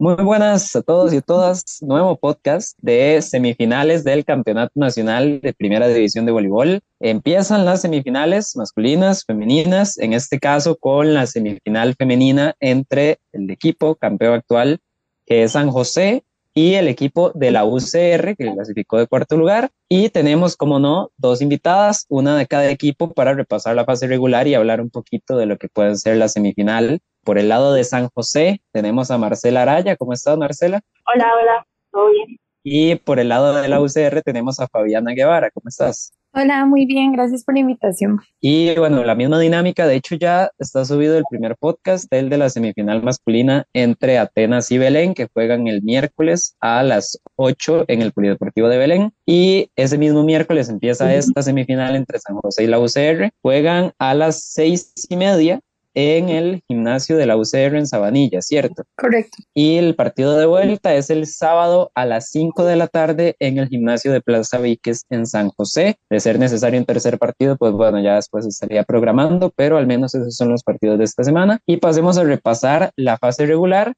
Muy buenas a todos y a todas. Nuevo podcast de semifinales del Campeonato Nacional de Primera División de Voleibol. Empiezan las semifinales masculinas, femeninas, en este caso con la semifinal femenina entre el equipo campeón actual, que es San José, y el equipo de la UCR, que clasificó de cuarto lugar. Y tenemos, como no, dos invitadas, una de cada equipo, para repasar la fase regular y hablar un poquito de lo que puede ser la semifinal por el lado de San José tenemos a Marcela Araya. ¿Cómo estás, Marcela? Hola, hola, todo bien. Y por el lado de la UCR tenemos a Fabiana Guevara. ¿Cómo estás? Hola, muy bien, gracias por la invitación. Y bueno, la misma dinámica, de hecho ya está subido el primer podcast, el de la semifinal masculina entre Atenas y Belén, que juegan el miércoles a las 8 en el Polideportivo de Belén. Y ese mismo miércoles empieza esta semifinal entre San José y la UCR. Juegan a las seis y media en el gimnasio de la UCR en Sabanilla, ¿cierto? Correcto. Y el partido de vuelta es el sábado a las 5 de la tarde en el gimnasio de Plaza Víquez en San José. De ser necesario un tercer partido, pues bueno, ya después estaría programando, pero al menos esos son los partidos de esta semana. Y pasemos a repasar la fase regular.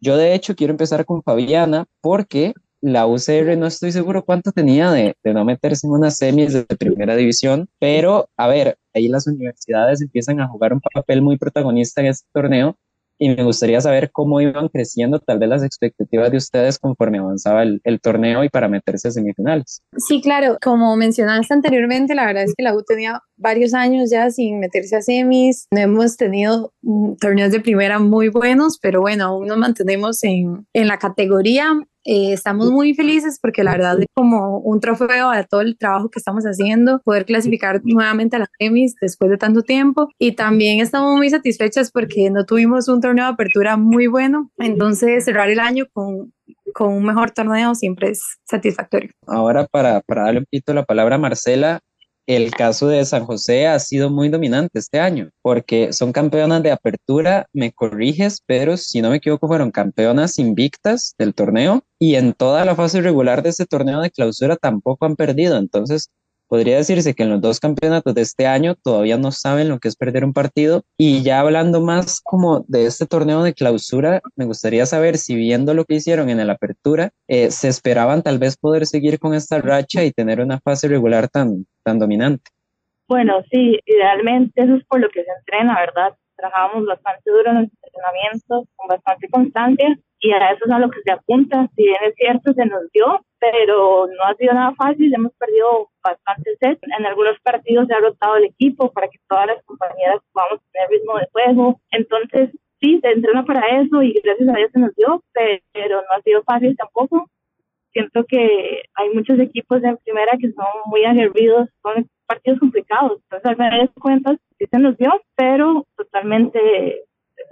Yo de hecho quiero empezar con Fabiana porque la UCR no estoy seguro cuánto tenía de, de, no meterse en unas semis de primera división, pero a ver, ahí las universidades empiezan a jugar un papel muy protagonista en este torneo y me gustaría saber cómo iban creciendo tal vez las expectativas de ustedes conforme avanzaba el, torneo y para meterse a semifinales. Sí, claro, como mencionaste anteriormente, la verdad es que la U tenía varios años ya sin meterse a semis, no hemos tenido mm, torneos de primera muy buenos, pero bueno, aún nos mantenemos en, en la categoría eh, estamos muy felices porque la verdad es como un trofeo a todo el trabajo que estamos haciendo, poder clasificar nuevamente a la Gemis después de tanto tiempo. Y también estamos muy satisfechas porque no tuvimos un torneo de apertura muy bueno, entonces cerrar el año con, con un mejor torneo siempre es satisfactorio. Ahora para, para darle un poquito la palabra a Marcela, el caso de San José ha sido muy dominante este año, porque son campeonas de apertura, me corriges, pero si no me equivoco, fueron campeonas invictas del torneo y en toda la fase regular de este torneo de clausura tampoco han perdido. Entonces, podría decirse que en los dos campeonatos de este año todavía no saben lo que es perder un partido. Y ya hablando más como de este torneo de clausura, me gustaría saber si viendo lo que hicieron en la apertura, eh, se esperaban tal vez poder seguir con esta racha y tener una fase regular tan, tan dominante. Bueno, sí, idealmente eso es por lo que se entrena, ¿verdad? Trabajamos bastante duro en el entrenamiento, con bastante constancia y a eso es a lo que se apunta. Si bien es cierto, se nos dio, pero no ha sido nada fácil. Hemos perdido bastantes sets. En algunos partidos se ha rotado el equipo para que todas las compañeras podamos tener ritmo de juego. Entonces, sí, se entrena para eso y gracias a Dios se nos dio, pero no ha sido fácil tampoco. Siento que hay muchos equipos en primera que son muy aguerridos, son partidos complicados. Entonces, al final de cuentas, sí se nos dio, pero totalmente,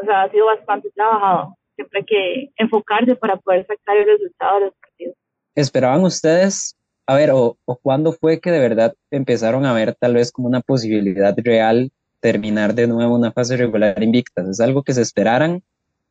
o sea, ha sido bastante trabajado siempre hay que enfocarse para poder sacar el resultado de los partidos. ¿Esperaban ustedes, a ver, o, o cuándo fue que de verdad empezaron a ver tal vez como una posibilidad real terminar de nuevo una fase regular invicta? ¿Es algo que se esperaran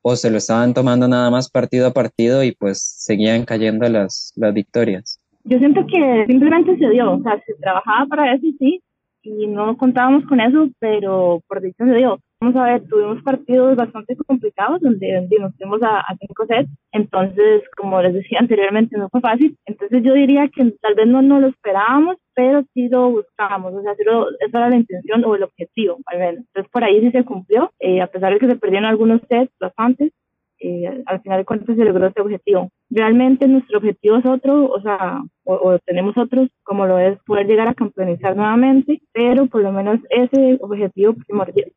o se lo estaban tomando nada más partido a partido y pues seguían cayendo las, las victorias? Yo siento que simplemente se dio, o sea, se trabajaba para eso, sí, y no contábamos con eso, pero por dicho se dio. Vamos a ver, tuvimos partidos bastante complicados donde, nos fuimos a, cinco sets, entonces, como les decía anteriormente, no fue fácil. Entonces, yo diría que tal vez no, no lo esperábamos, pero sí lo buscábamos, o sea, sí lo, esa era la intención o el objetivo, al menos. Entonces, por ahí sí se cumplió, eh, a pesar de que se perdieron algunos sets bastantes, eh, al final de cuentas se logró ese objetivo. Realmente nuestro objetivo es otro, o sea, o, o, tenemos otros, como lo es poder llegar a campeonizar nuevamente, pero por lo menos ese objetivo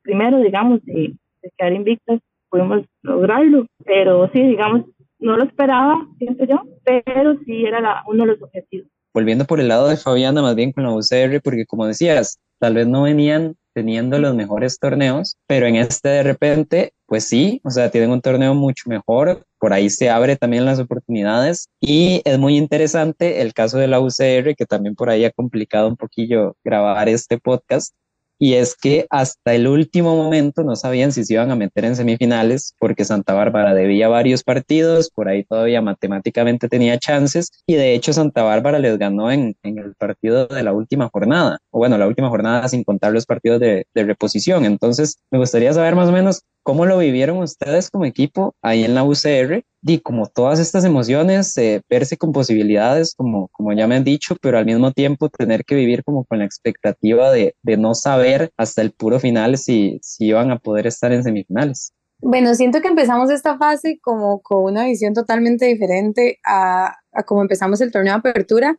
primero, digamos, de, de quedar invictas, pudimos lograrlo, pero sí, digamos, no lo esperaba, siento yo, pero sí era la, uno de los objetivos. Volviendo por el lado de Fabiana, más bien con la UCR, porque como decías, tal vez no venían teniendo los mejores torneos, pero en este de repente, pues sí, o sea, tienen un torneo mucho mejor, por ahí se abre también las oportunidades y es muy interesante el caso de la UCR, que también por ahí ha complicado un poquillo grabar este podcast, y es que hasta el último momento no sabían si se iban a meter en semifinales porque Santa Bárbara debía varios partidos, por ahí todavía matemáticamente tenía chances y de hecho Santa Bárbara les ganó en, el partido de la última jornada, o bueno, la última jornada sin contar los partidos de reposición. Entonces me gustaría saber más o menos ¿cómo lo vivieron ustedes como equipo ahí en la UCR? Y como todas estas emociones, eh, verse con posibilidades, como, como ya me han dicho, pero al mismo tiempo tener que vivir como con la expectativa de, de no saber hasta el puro final si, si iban a poder estar en semifinales. Bueno, siento que empezamos esta fase como con una visión totalmente diferente a, a cómo empezamos el torneo de apertura,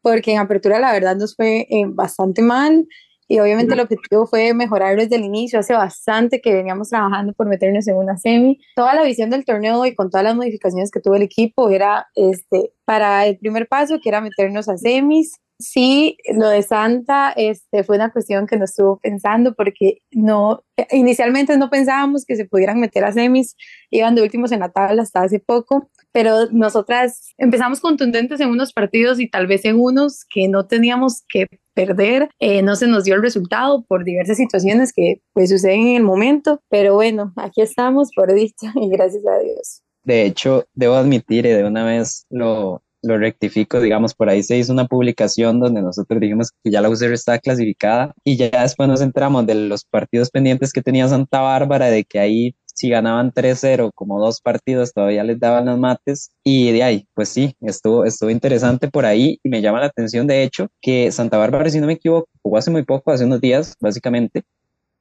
porque en apertura la verdad nos fue eh, bastante mal y obviamente el objetivo fue mejorar desde el inicio. Hace bastante que veníamos trabajando por meternos en una semi. Toda la visión del torneo y con todas las modificaciones que tuvo el equipo era este, para el primer paso, que era meternos a semis sí, lo de Santa este, fue una cuestión que nos estuvo pensando porque no, inicialmente no pensábamos que se pudieran meter a semis, iban de últimos en la tabla hasta hace poco, pero nosotras empezamos contundentes en unos partidos y tal vez en unos que no teníamos que perder, eh, no se nos dio el resultado por diversas situaciones que pues suceden en el momento, pero bueno, aquí estamos por dicho y gracias a Dios. De hecho, debo admitir y de una vez lo, lo rectifico, digamos, por ahí se hizo una publicación donde nosotros dijimos que ya la UCR está clasificada y ya después nos entramos de los partidos pendientes que tenía Santa Bárbara, de que ahí si ganaban 3-0, como dos partidos, todavía les daban los mates. Y de ahí, pues sí, estuvo, estuvo interesante por ahí y me llama la atención, de hecho, que Santa Bárbara, si no me equivoco, jugó hace muy poco, hace unos días, básicamente.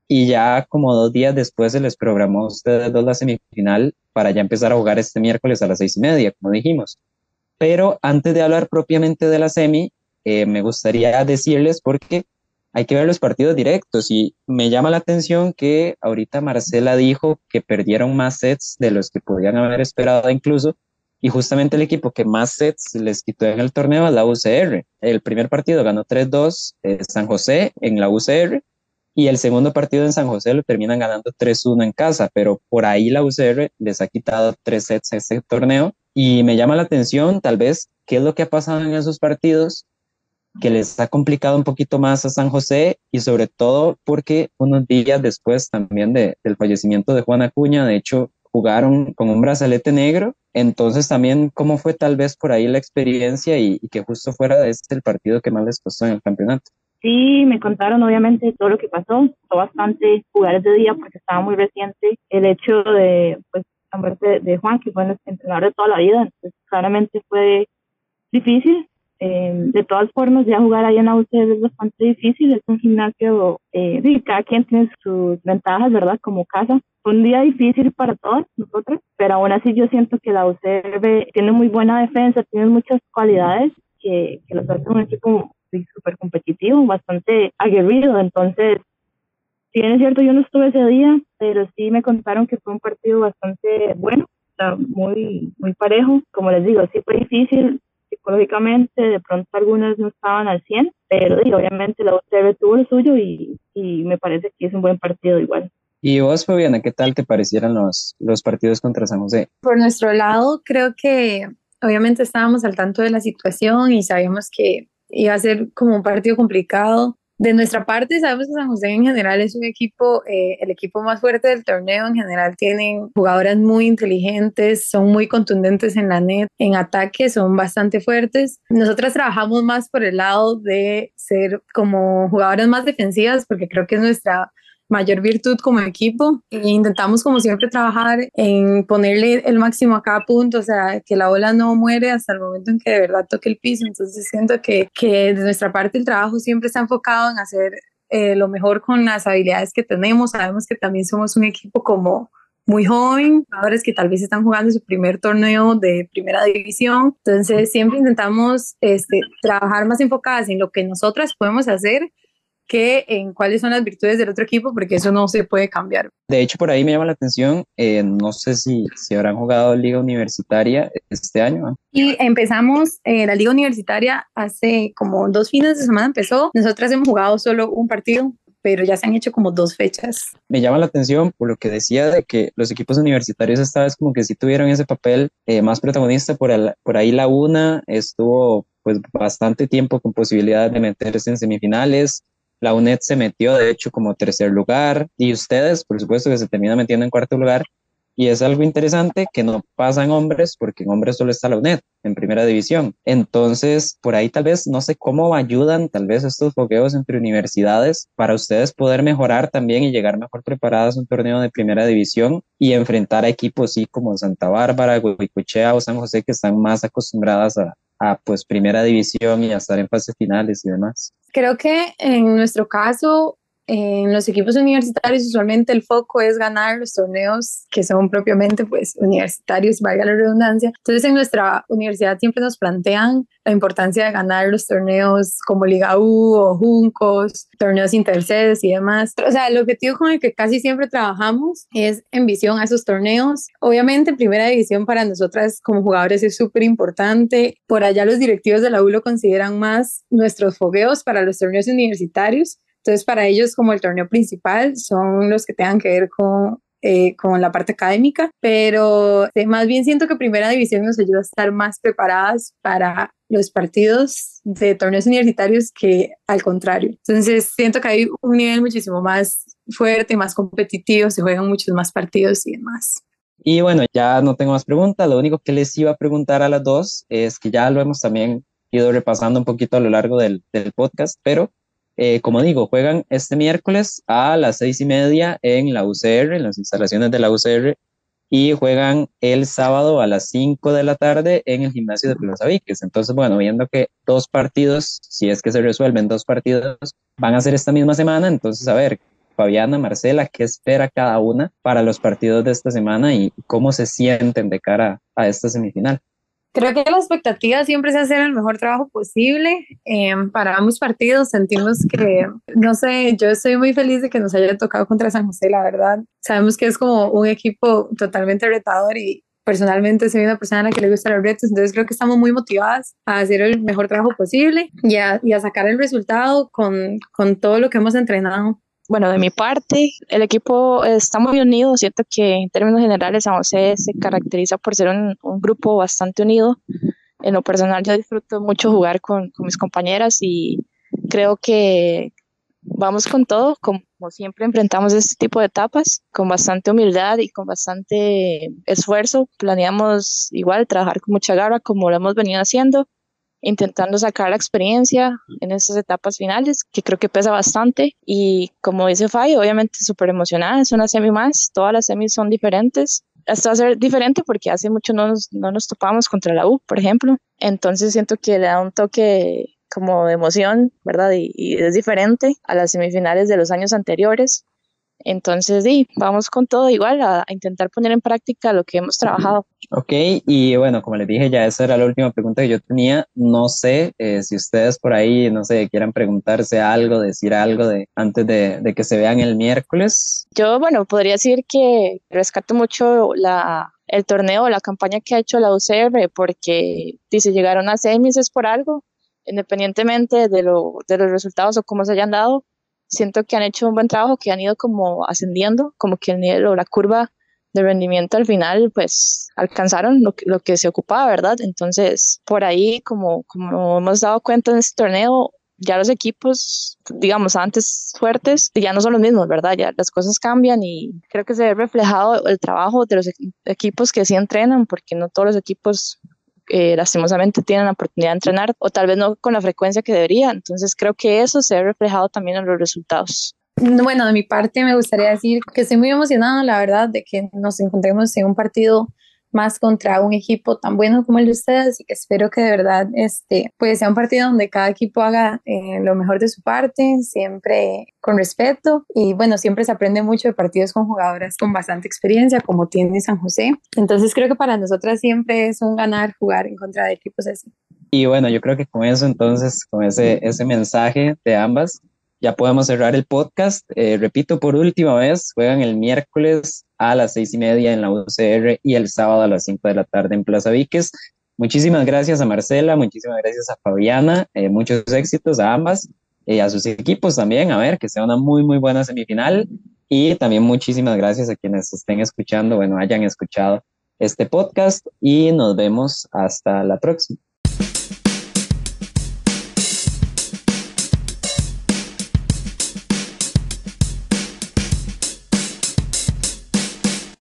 Y ya como dos días después se les programó a ustedes dos la semifinal para ya empezar a jugar este miércoles a las seis y media, como dijimos. Pero antes de hablar propiamente de la semi, eh, me gustaría decirles porque hay que ver los partidos directos y me llama la atención que ahorita Marcela dijo que perdieron más sets de los que podían haber esperado incluso y justamente el equipo que más sets les quitó en el torneo es la UCR. El primer partido ganó 3-2 eh, San José en la UCR y el segundo partido en San José lo terminan ganando 3-1 en casa, pero por ahí la UCR les ha quitado tres sets a este torneo y me llama la atención, tal vez, qué es lo que ha pasado en esos partidos que les ha complicado un poquito más a San José y sobre todo porque unos días después también de, del fallecimiento de Juan Acuña, de hecho, jugaron con un brazalete negro. Entonces también cómo fue tal vez por ahí la experiencia y, que justo fuera de este el partido que más les costó en el campeonato. Sí, me contaron obviamente todo lo que pasó. Fue bastante jugar ese día porque estaba muy reciente el hecho de pues la muerte de Juan, que fue el entrenador de toda la vida, entonces claramente fue difícil. Eh, de todas formas, ya jugar ahí en la UCB es bastante difícil, es un gimnasio, eh, cada quien tiene sus ventajas, ¿verdad? Como casa. Fue un día difícil para todos nosotros, pero aún así yo siento que la UCB tiene muy buena defensa, tiene muchas cualidades que, que los hace un equipo súper competitivo, bastante aguerrido, entonces si bien es cierto, yo no estuve ese día, pero sí me contaron que fue un partido bastante bueno, muy, muy parejo. Como les digo, sí fue difícil psicológicamente, de pronto algunos no estaban al 100, pero obviamente la UCR tuvo lo suyo y, y me parece que es un buen partido igual. ¿Y vos, Fabiana, qué tal te parecieron los, los partidos contra San José? Por nuestro lado, creo que obviamente estábamos al tanto de la situación y sabíamos que iba a ser como un partido complicado. De nuestra parte, sabemos que San José en general es un equipo, eh, el equipo más fuerte del torneo. En general tienen jugadoras muy inteligentes, son muy contundentes en la net, en ataque son bastante fuertes. Nosotras trabajamos más por el lado de ser como jugadoras más defensivas, porque creo que es nuestra mayor virtud como equipo e intentamos como siempre trabajar en ponerle el máximo a cada punto, o sea, que la bola no muere hasta el momento en que de verdad toque el piso. Entonces siento que, que de nuestra parte el trabajo siempre está enfocado en hacer eh, lo mejor con las habilidades que tenemos. Sabemos que también somos un equipo como muy joven, jugadores que tal vez están jugando su primer torneo de primera división. Entonces siempre intentamos este, trabajar más enfocadas en lo que nosotras podemos hacer que en cuáles son las virtudes del otro equipo, porque eso no se puede cambiar. De hecho, por ahí me llama la atención, eh, no sé si, si habrán jugado Liga Universitaria este año. Y empezamos eh, la Liga Universitaria hace como dos fines de semana empezó. Nosotras hemos jugado solo un partido, pero ya se han hecho como dos fechas. Me llama la atención por lo que decía de que los equipos universitarios esta vez como que sí tuvieron ese papel eh, más protagonista, por, el, por ahí la UNA estuvo pues bastante tiempo con posibilidad de meterse en semifinales, la UNED se metió, de hecho, como tercer lugar y ustedes, por supuesto, que se terminan metiendo en cuarto lugar. Y es algo interesante que no pasa en hombres, porque en hombres solo está la UNED en primera división. Entonces, por ahí tal vez, no sé cómo ayudan tal vez estos fogueos entre universidades para ustedes poder mejorar también y llegar mejor preparados a un torneo de primera división y enfrentar a equipos así como Santa Bárbara, Huicuchea o San José que están más acostumbradas a, a pues primera división y a estar en fases finales y demás. Creo que en nuestro caso en los equipos universitarios usualmente el foco es ganar los torneos que son propiamente pues universitarios, valga la redundancia. Entonces en nuestra universidad siempre nos plantean la importancia de ganar los torneos como Liga U o Juncos, torneos intercedes y demás. O sea, el objetivo con el que casi siempre trabajamos es en visión a esos torneos. Obviamente en primera división para nosotras como jugadores es súper importante. Por allá los directivos de la U lo consideran más nuestros fogueos para los torneos universitarios entonces, para ellos, como el torneo principal, son los que tengan que ver con, eh, con la parte académica, pero eh, más bien siento que Primera División nos ayuda a estar más preparadas para los partidos de torneos universitarios que al contrario. Entonces, siento que hay un nivel muchísimo más fuerte, más competitivo, se juegan muchos más partidos y demás. Y bueno, ya no tengo más preguntas. Lo único que les iba a preguntar a las dos es que ya lo hemos también ido repasando un poquito a lo largo del, del podcast, pero eh, como digo, juegan este miércoles a las seis y media en la UCR, en las instalaciones de la UCR, y juegan el sábado a las cinco de la tarde en el gimnasio de Plaza Víquez. Entonces, bueno, viendo que dos partidos, si es que se resuelven dos partidos, van a ser esta misma semana, entonces, a ver, Fabiana, Marcela, ¿qué espera cada una para los partidos de esta semana y cómo se sienten de cara a esta semifinal? Creo que la expectativa siempre es hacer el mejor trabajo posible eh, para ambos partidos. Sentimos que, no sé, yo estoy muy feliz de que nos haya tocado contra San José, la verdad. Sabemos que es como un equipo totalmente retador y personalmente soy una persona a la que le gusta los retos, entonces creo que estamos muy motivadas a hacer el mejor trabajo posible y a, y a sacar el resultado con, con todo lo que hemos entrenado bueno, de mi parte, el equipo está muy unido. Siento que en términos generales San José se caracteriza por ser un, grupo bastante unido. En lo personal yo disfruto mucho jugar con, con, mis compañeras y creo que vamos con todo, como siempre enfrentamos este tipo de etapas, con bastante humildad y con bastante esfuerzo. Planeamos igual trabajar con mucha garra como lo hemos venido haciendo intentando sacar la experiencia en esas etapas finales, que creo que pesa bastante. Y como dice Fay, obviamente súper emocionada, es una semi más, todas las semis son diferentes. Esto va a ser diferente porque hace mucho no nos, no nos topamos contra la U, por ejemplo. Entonces siento que le da un toque como de emoción, ¿verdad? Y, y es diferente a las semifinales de los años anteriores. Entonces, sí, vamos con todo igual a, intentar poner en práctica lo que hemos trabajado. Ok, y bueno, como les dije, ya esa era la última pregunta que yo tenía. No sé eh, si ustedes por ahí, no sé, quieran preguntarse algo, decir algo de antes de, de que se vean el miércoles. Yo, bueno, podría decir que rescato mucho la, el torneo, la campaña que ha hecho la UCR, porque dice llegaron a semis es por algo, independientemente de, lo, de los resultados o cómo se hayan dado, siento que han hecho un buen trabajo, que han ido como ascendiendo, como que el nivel o la curva de rendimiento al final, pues alcanzaron lo que, lo que se ocupaba, ¿verdad? Entonces, por ahí, como, como hemos dado cuenta en este torneo, ya los equipos, digamos, antes fuertes, ya no son los mismos, ¿verdad? Ya las cosas cambian y creo que se ve reflejado el trabajo de los equipos que sí entrenan, porque no todos los equipos eh, lastimosamente tienen la oportunidad de entrenar o tal vez no con la frecuencia que debería. Entonces creo que eso se ha reflejado también en los resultados. Bueno, de mi parte me gustaría decir que estoy muy emocionada, la verdad, de que nos encontremos en un partido más contra un equipo tan bueno como el de ustedes y que espero que de verdad este, pues sea un partido donde cada equipo haga eh, lo mejor de su parte, siempre con respeto y bueno, siempre se aprende mucho de partidos con jugadoras con bastante experiencia como tiene San José. Entonces creo que para nosotras siempre es un ganar jugar en contra de equipos así. Y bueno, yo creo que con eso entonces, con ese, ese mensaje de ambas, ya podemos cerrar el podcast. Eh, repito por última vez, juegan el miércoles a las seis y media en la UCR y el sábado a las cinco de la tarde en Plaza Víquez. Muchísimas gracias a Marcela, muchísimas gracias a Fabiana, eh, muchos éxitos a ambas y a sus equipos también, a ver, que sea una muy, muy buena semifinal y también muchísimas gracias a quienes estén escuchando, bueno, hayan escuchado este podcast y nos vemos hasta la próxima.